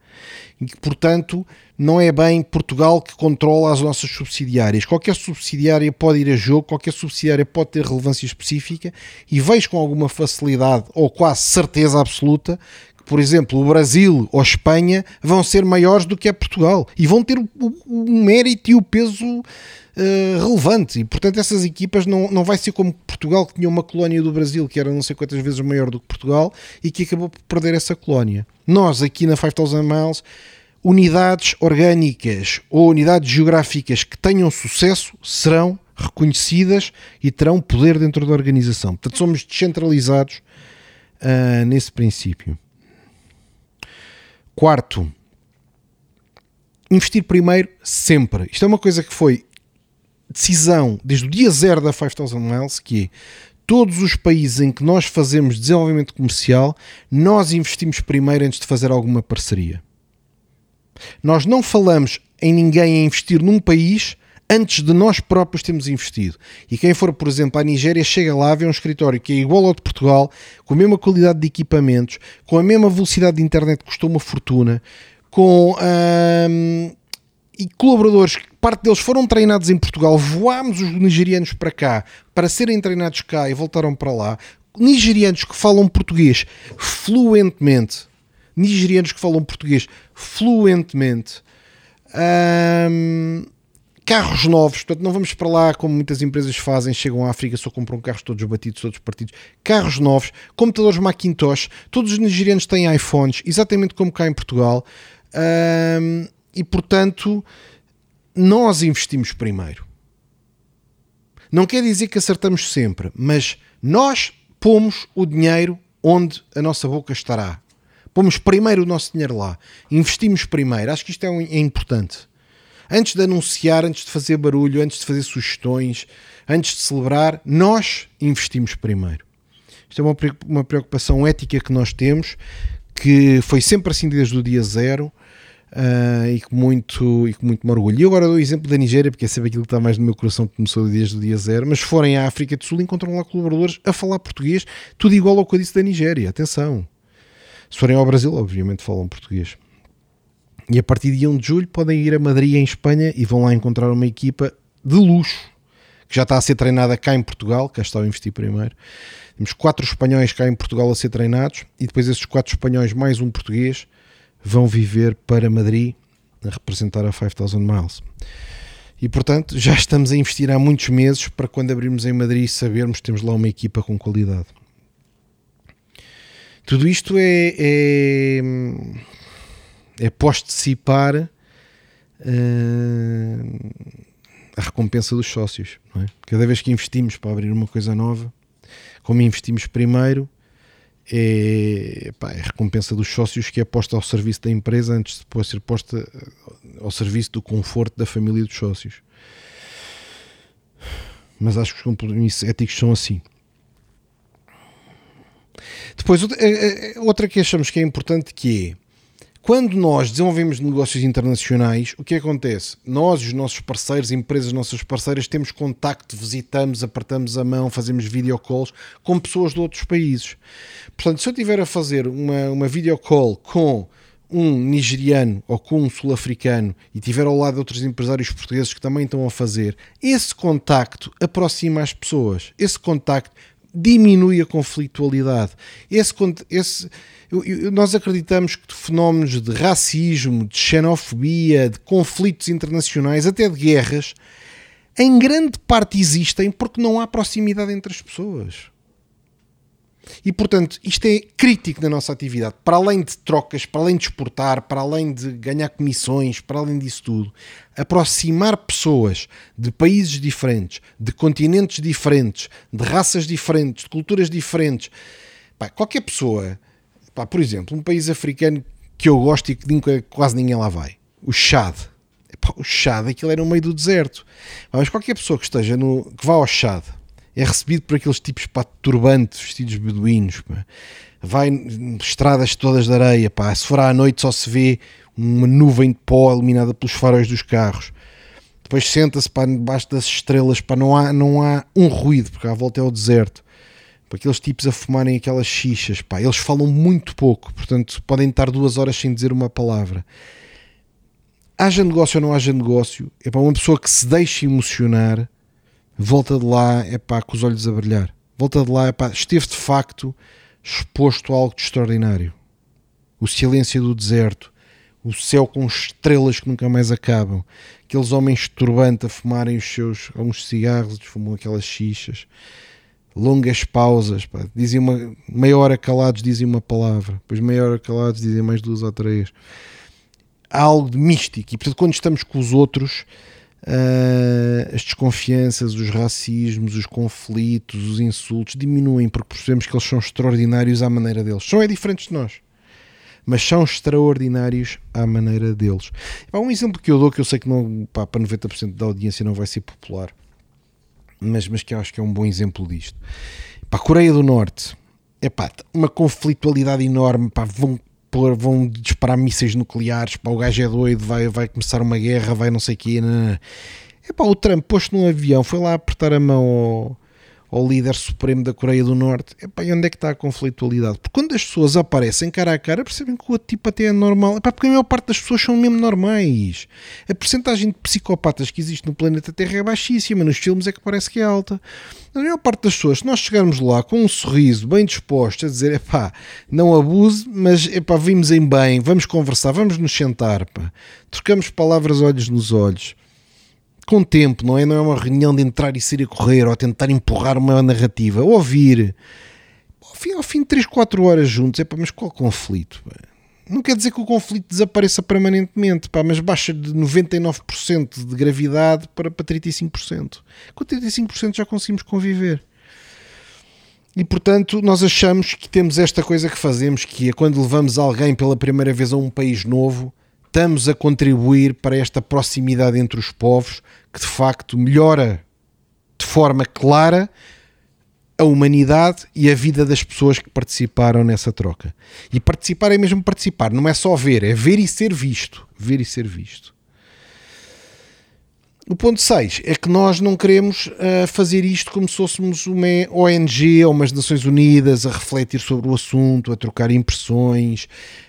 E que, portanto, não é bem Portugal que controla as nossas subsidiárias. Qualquer subsidiária pode ir a jogo, qualquer subsidiária pode ter relevância específica e vejo com alguma facilidade ou quase certeza absoluta por exemplo, o Brasil ou a Espanha vão ser maiores do que é Portugal e vão ter o, o, o mérito e o peso uh, relevante. E, portanto, essas equipas não, não vai ser como Portugal, que tinha uma colónia do Brasil que era não sei quantas vezes maior do que Portugal e que acabou por perder essa colónia. Nós, aqui na 5000 Miles, unidades orgânicas ou unidades geográficas que tenham sucesso serão reconhecidas e terão poder dentro da organização. Portanto, somos descentralizados uh, nesse princípio. Quarto, investir primeiro sempre. Isto é uma coisa que foi decisão desde o dia zero da 5000 Miles, que é todos os países em que nós fazemos desenvolvimento comercial, nós investimos primeiro antes de fazer alguma parceria. Nós não falamos em ninguém a investir num país antes de nós próprios termos investido. E quem for, por exemplo, à Nigéria, chega lá, vê um escritório que é igual ao de Portugal, com a mesma qualidade de equipamentos, com a mesma velocidade de internet que custou uma fortuna, com. Hum, e colaboradores, parte deles foram treinados em Portugal, voámos os nigerianos para cá para serem treinados cá e voltaram para lá. Nigerianos que falam português fluentemente, nigerianos que falam português fluentemente. Carros novos, portanto não vamos para lá como muitas empresas fazem, chegam à África só compram carros todos batidos, todos partidos, carros novos, computadores Macintosh, todos os nigerianos têm iPhones, exatamente como cá em Portugal, e portanto nós investimos primeiro. Não quer dizer que acertamos sempre, mas nós pomos o dinheiro onde a nossa boca estará. Pomos primeiro o nosso dinheiro lá. Investimos primeiro. Acho que isto é, um, é importante antes de anunciar, antes de fazer barulho, antes de fazer sugestões, antes de celebrar, nós investimos primeiro. Isto é uma preocupação ética que nós temos, que foi sempre assim desde o dia zero. Uh, e, com muito, e com muito orgulho. E agora dou o exemplo da Nigéria, porque é sempre aquilo que está mais no meu coração que começou desde o dia zero. Mas se forem à África do Sul, encontram lá colaboradores a falar português, tudo igual ao que eu disse da Nigéria. Atenção. Se forem ao Brasil, obviamente falam português. E a partir de 1 de julho podem ir a Madrid, em Espanha, e vão lá encontrar uma equipa de luxo que já está a ser treinada cá em Portugal. Cá está a investir primeiro. Temos quatro espanhóis cá em Portugal a ser treinados, e depois esses quatro espanhóis, mais um português, vão viver para Madrid a representar a 5000 Miles. E portanto, já estamos a investir há muitos meses para quando abrirmos em Madrid sabermos que temos lá uma equipa com qualidade. Tudo isto é, é é uh, a recompensa dos sócios. É? Cada vez que investimos para abrir uma coisa nova, como investimos primeiro, é, pá, é a recompensa dos sócios que é posta ao serviço da empresa antes de depois ser posta eh, ao serviço do conforto da família dos sócios. Mas acho que os compromissos éticos são assim. Depois, eh, eh, outra que achamos que é importante que é quando nós desenvolvemos negócios internacionais, o que acontece? Nós os nossos parceiros, empresas nossas parceiras, temos contacto, visitamos, apertamos a mão, fazemos videocalls com pessoas de outros países. Portanto, se eu estiver a fazer uma, uma videocall com um nigeriano ou com um sul-africano e tiver ao lado outros empresários portugueses que também estão a fazer, esse contacto aproxima as pessoas. Esse contacto diminui a conflitualidade. Esse, esse, nós acreditamos que fenómenos de racismo, de xenofobia, de conflitos internacionais, até de guerras, em grande parte existem porque não há proximidade entre as pessoas. E portanto, isto é crítico na nossa atividade. Para além de trocas, para além de exportar, para além de ganhar comissões, para além disso tudo, aproximar pessoas de países diferentes, de continentes diferentes, de raças diferentes, de culturas diferentes. Pá, qualquer pessoa, pá, por exemplo, um país africano que eu gosto e que quase ninguém lá vai, o Chad. o Chad, aquilo era no meio do deserto. Mas qualquer pessoa que esteja no. que vá ao Chad é recebido por aqueles tipos pá, turbantes, vestidos beduínos, pá. vai estradas todas de areia, pá. se for à noite só se vê uma nuvem de pó iluminada pelos faróis dos carros. Depois senta-se debaixo das estrelas, pá, não, há, não há um ruído, porque à volta é o deserto. Aqueles tipos a fumarem aquelas xixas, pá. eles falam muito pouco, portanto podem estar duas horas sem dizer uma palavra. Haja negócio ou não haja negócio, é para uma pessoa que se deixa emocionar volta de lá é pá, com os olhos a brilhar. Volta de lá é pá, esteve de facto exposto a algo de extraordinário. O silêncio do deserto, o céu com estrelas que nunca mais acabam, aqueles homens turbante a fumarem os seus alguns cigarros, fumam aquelas xixas, longas pausas, pá, uma meia hora calados dizem uma palavra, depois meia hora calados dizem mais duas ou três. Há algo de místico e portanto quando estamos com os outros uh, as desconfianças, os racismos, os conflitos, os insultos diminuem porque percebemos que eles são extraordinários à maneira deles. São é diferentes de nós, mas são extraordinários à maneira deles. Há um exemplo que eu dou que eu sei que não, pá, para 90% da audiência não vai ser popular, mas, mas que acho que é um bom exemplo disto. Para a Coreia do Norte, é pá, uma conflitualidade enorme, pá, vão vão disparar mísseis nucleares, pá, o gajo é doido, vai, vai começar uma guerra, vai não sei o quê. É pá, o Trump posto num avião, foi lá apertar a mão ao, líder supremo da Coreia do Norte. Epá, e onde é que está a conflitualidade? Porque quando as pessoas aparecem cara a cara, percebem que o outro tipo até é normal. Epá, porque a maior parte das pessoas são mesmo normais. A porcentagem de psicopatas que existe no planeta Terra é baixíssima. Nos filmes é que parece que é alta. A maior parte das pessoas, se nós chegarmos lá com um sorriso bem disposto a dizer, epá, não abuse, mas epá, vimos em bem, vamos conversar, vamos nos sentar, pá. trocamos palavras olhos nos olhos com tempo, não é? Não é uma reunião de entrar e sair a correr ou tentar empurrar uma narrativa. Ouvir. Ao fim, ao fim de 3, 4 horas juntos, é pá, mas qual conflito? Pá? Não quer dizer que o conflito desapareça permanentemente, pá, mas baixa de 99% de gravidade para, para 35%. Com 35% já conseguimos conviver. E portanto, nós achamos que temos esta coisa que fazemos, que é quando levamos alguém pela primeira vez a um país novo, estamos a contribuir para esta proximidade entre os povos que de facto melhora de forma clara a humanidade e a vida das pessoas que participaram nessa troca. E participar é mesmo participar, não é só ver, é ver e ser visto. Ver e ser visto. O ponto 6 é que nós não queremos uh, fazer isto como se fôssemos uma ONG ou umas Nações Unidas a refletir sobre o assunto, a trocar impressões,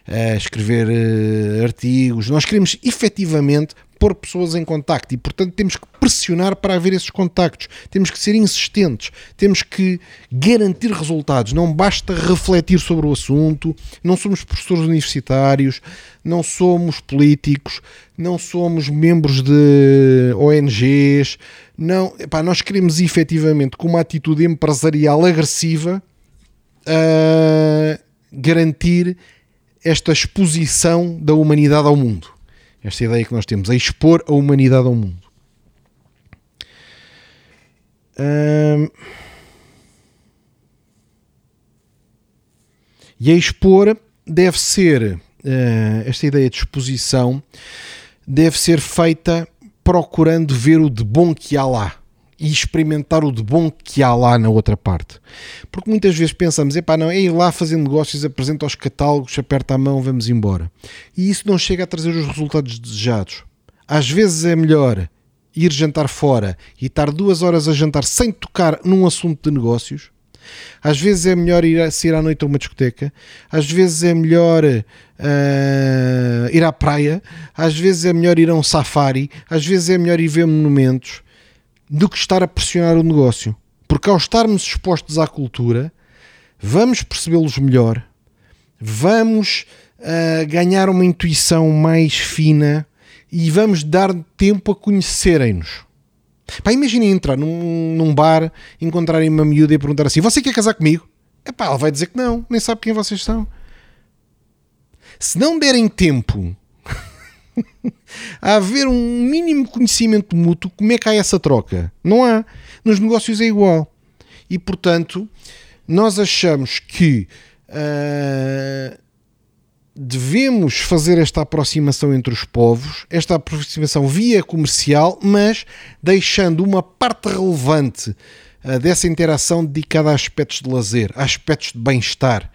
a escrever uh, artigos. Nós queremos efetivamente pôr pessoas em contacto. E, portanto, temos que pressionar para haver esses contactos, temos que ser insistentes, temos que garantir resultados. Não basta refletir sobre o assunto, não somos professores universitários, não somos políticos, não somos membros de ONGs, não, epá, nós queremos efetivamente, com uma atitude empresarial agressiva, uh, garantir esta exposição da humanidade ao mundo. Esta ideia que nós temos, é expor a humanidade ao mundo. e a expor deve ser, uh, esta ideia de exposição, deve ser feita procurando ver o de bom que há lá e experimentar o de bom que há lá na outra parte. Porque muitas vezes pensamos, epá, não, é ir lá fazer negócios, apresenta os catálogos, aperta a mão, vamos embora. E isso não chega a trazer os resultados desejados. Às vezes é melhor ir jantar fora e estar duas horas a jantar sem tocar num assunto de negócios. Às vezes é melhor ir sair à noite a uma discoteca, às vezes é melhor uh, ir à praia, às vezes é melhor ir a um safari, às vezes é melhor ir ver monumentos do que estar a pressionar o negócio. Porque ao estarmos expostos à cultura, vamos percebê-los melhor, vamos uh, ganhar uma intuição mais fina e vamos dar tempo a conhecerem-nos. Imaginem entrar num, num, bar, encontrarem uma miúda e perguntar assim: Você quer casar comigo? É pá, ela vai dizer que não, nem sabe quem vocês são. Se não derem tempo haver um mínimo conhecimento mútuo, como é que há essa troca? Não há. Nos negócios é igual. E portanto, nós achamos que uh, devemos fazer esta aproximação entre os povos, esta aproximação via comercial, mas deixando uma parte relevante uh, dessa interação dedicada a aspectos de lazer, a aspectos de bem-estar.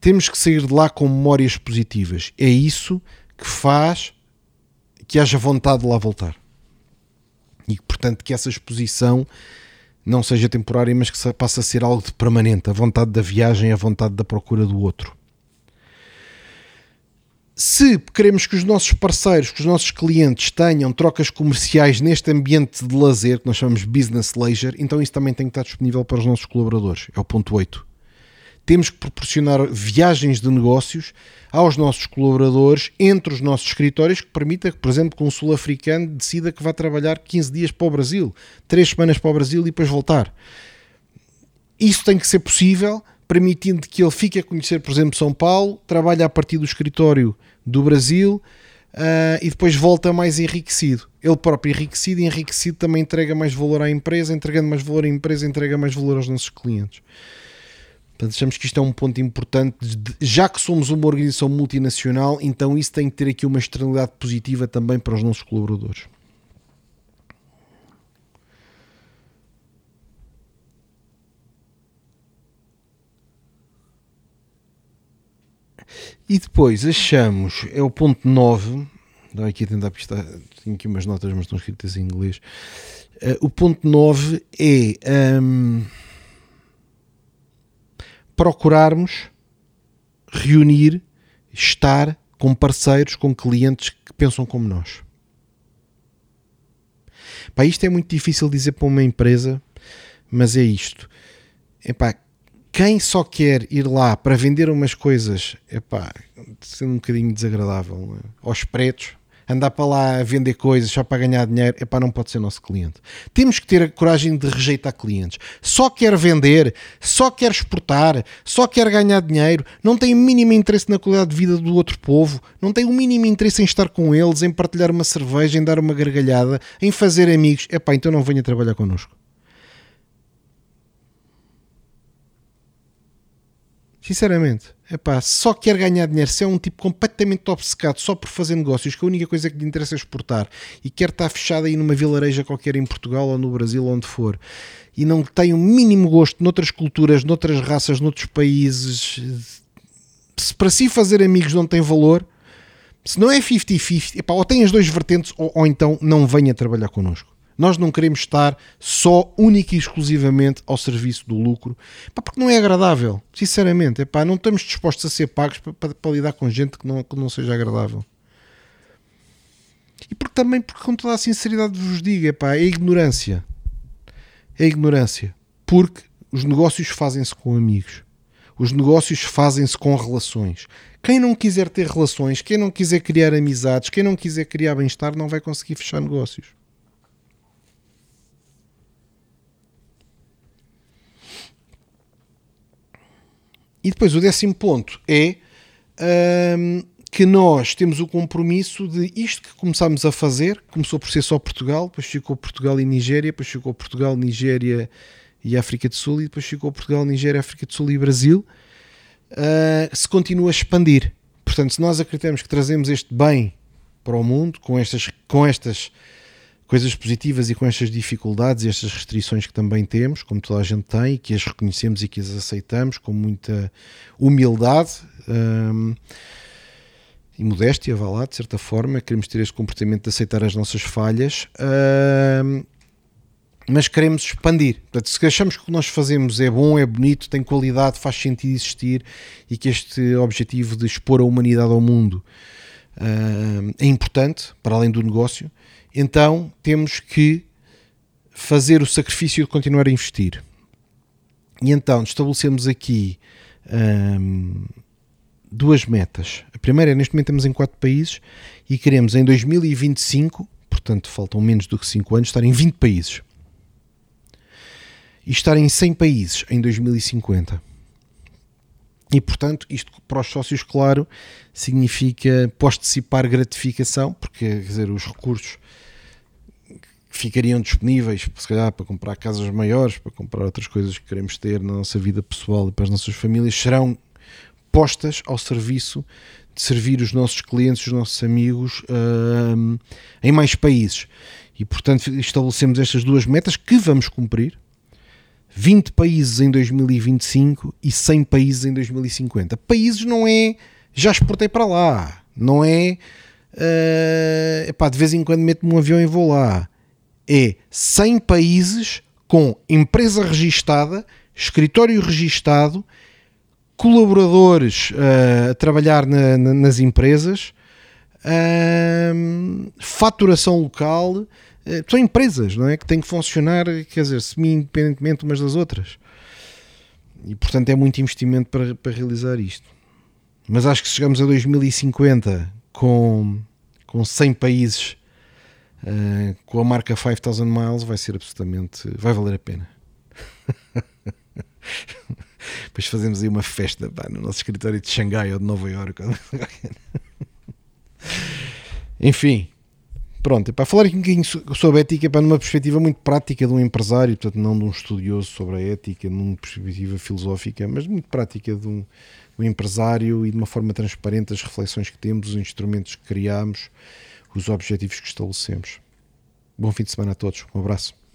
Temos que sair de lá com memórias positivas. É isso que faz que haja vontade de lá voltar. E portanto que essa exposição não seja temporária, mas que passe a ser algo de permanente, a vontade da viagem, a vontade da procura do outro. Se queremos que os nossos parceiros, que os nossos clientes tenham trocas comerciais neste ambiente de lazer, que nós chamamos business leisure, então isso também tem que estar disponível para os nossos colaboradores. É o ponto 8 temos que proporcionar viagens de negócios aos nossos colaboradores entre os nossos escritórios que permita que, por exemplo, que um sul-africano decida que vai trabalhar 15 dias para o Brasil, 3 semanas para o Brasil e depois voltar. Isso tem que ser possível, permitindo que ele fique a conhecer, por exemplo, São Paulo, trabalhe a partir do escritório do Brasil uh, e depois volta mais enriquecido. Ele próprio enriquecido e enriquecido também entrega mais valor à empresa, entregando mais valor à empresa, entrega mais valor aos nossos clientes. Portanto, achamos que isto é um ponto importante, já que somos uma organização multinacional, então isso tem que ter aqui uma externalidade positiva também para os nossos colaboradores. E depois achamos, é o ponto 9, estou aqui a tentar pistar, tenho aqui umas notas, mas estão escritas em inglês. Uh, o ponto 9 é. Um, procurarmos reunir, estar com parceiros, com clientes que pensam como nós. Pá, isto é muito difícil dizer para uma empresa, mas é isto. Epá, quem só quer ir lá para vender umas coisas, epá, sendo um bocadinho desagradável, é? aos pretos, andar para lá a vender coisas só para ganhar dinheiro, para não pode ser nosso cliente. Temos que ter a coragem de rejeitar clientes. Só quer vender, só quer exportar, só quer ganhar dinheiro, não tem o mínimo interesse na qualidade de vida do outro povo, não tem o mínimo interesse em estar com eles, em partilhar uma cerveja, em dar uma gargalhada, em fazer amigos. É pá, então não venha trabalhar connosco. Sinceramente, epá, só quer ganhar dinheiro, se é um tipo completamente obcecado só por fazer negócios, que a única coisa que lhe interessa é exportar e quer estar fechado aí numa vilareja qualquer em Portugal ou no Brasil, onde for, e não tem o um mínimo gosto noutras culturas, noutras raças, noutros países, se para si fazer amigos não tem valor, se não é 50-50, ou tem as duas vertentes, ou, ou então não venha trabalhar connosco. Nós não queremos estar só, única e exclusivamente ao serviço do lucro, pá, porque não é agradável, sinceramente. Epá, não estamos dispostos a ser pagos para, para, para lidar com gente que não, que não seja agradável. E porque também, porque com toda a sinceridade vos digo, epá, é ignorância. É ignorância. Porque os negócios fazem-se com amigos. Os negócios fazem-se com relações. Quem não quiser ter relações, quem não quiser criar amizades, quem não quiser criar bem-estar, não vai conseguir fechar negócios. E depois o décimo ponto é um, que nós temos o compromisso de isto que começámos a fazer, começou por ser só Portugal, depois ficou Portugal e Nigéria, depois ficou Portugal, Nigéria e África do Sul, e depois ficou Portugal, Nigéria, África do Sul e Brasil, uh, se continua a expandir. Portanto, se nós acreditamos que trazemos este bem para o mundo, com estas, com estas coisas positivas e com estas dificuldades e estas restrições que também temos, como toda a gente tem, que as reconhecemos e que as aceitamos com muita humildade hum, e modéstia, vá lá, de certa forma, queremos ter este comportamento de aceitar as nossas falhas, hum, mas queremos expandir. Portanto, se achamos que o que nós fazemos é bom, é bonito, tem qualidade, faz sentido existir e que este objetivo de expor a humanidade ao mundo hum, é importante, para além do negócio, então temos que fazer o sacrifício de continuar a investir. E então estabelecemos aqui hum, duas metas. A primeira é neste momento estamos em quatro países e queremos em 2025, portanto faltam menos do que 5 anos, estar em 20 países. E estar em 100 países em 2050. E portanto, isto para os sócios, claro, significa pós-dissipar gratificação, porque quer dizer, os recursos ficariam disponíveis, se calhar, para comprar casas maiores, para comprar outras coisas que queremos ter na nossa vida pessoal e para as nossas famílias, serão postas ao serviço de servir os nossos clientes, os nossos amigos uh, em mais países. E, portanto, estabelecemos estas duas metas que vamos cumprir. 20 países em 2025 e 100 países em 2050. Países não é já exportei para lá, não é uh, epá, de vez em quando meto-me um avião e vou lá é 100 países com empresa registada, escritório registado, colaboradores uh, a trabalhar na, na, nas empresas, uh, faturação local. Uh, são empresas não é? que têm que funcionar, quer dizer, semi-independentemente umas das outras. E portanto é muito investimento para, para realizar isto. Mas acho que chegamos a 2050 com, com 100 países uh, com a marca 5000 Miles vai ser absolutamente. vai valer a pena. Depois fazemos aí uma festa pá, no nosso escritório de Xangai ou de Nova Iorque. Enfim, pronto, para falar aqui um bocadinho sobre ética, para numa perspectiva muito prática de um empresário, portanto, não de um estudioso sobre a ética, numa perspectiva filosófica, mas muito prática de um, um empresário e de uma forma transparente as reflexões que temos, os instrumentos que criamos os objetivos que estabelecemos. Bom fim de semana a todos. Um abraço.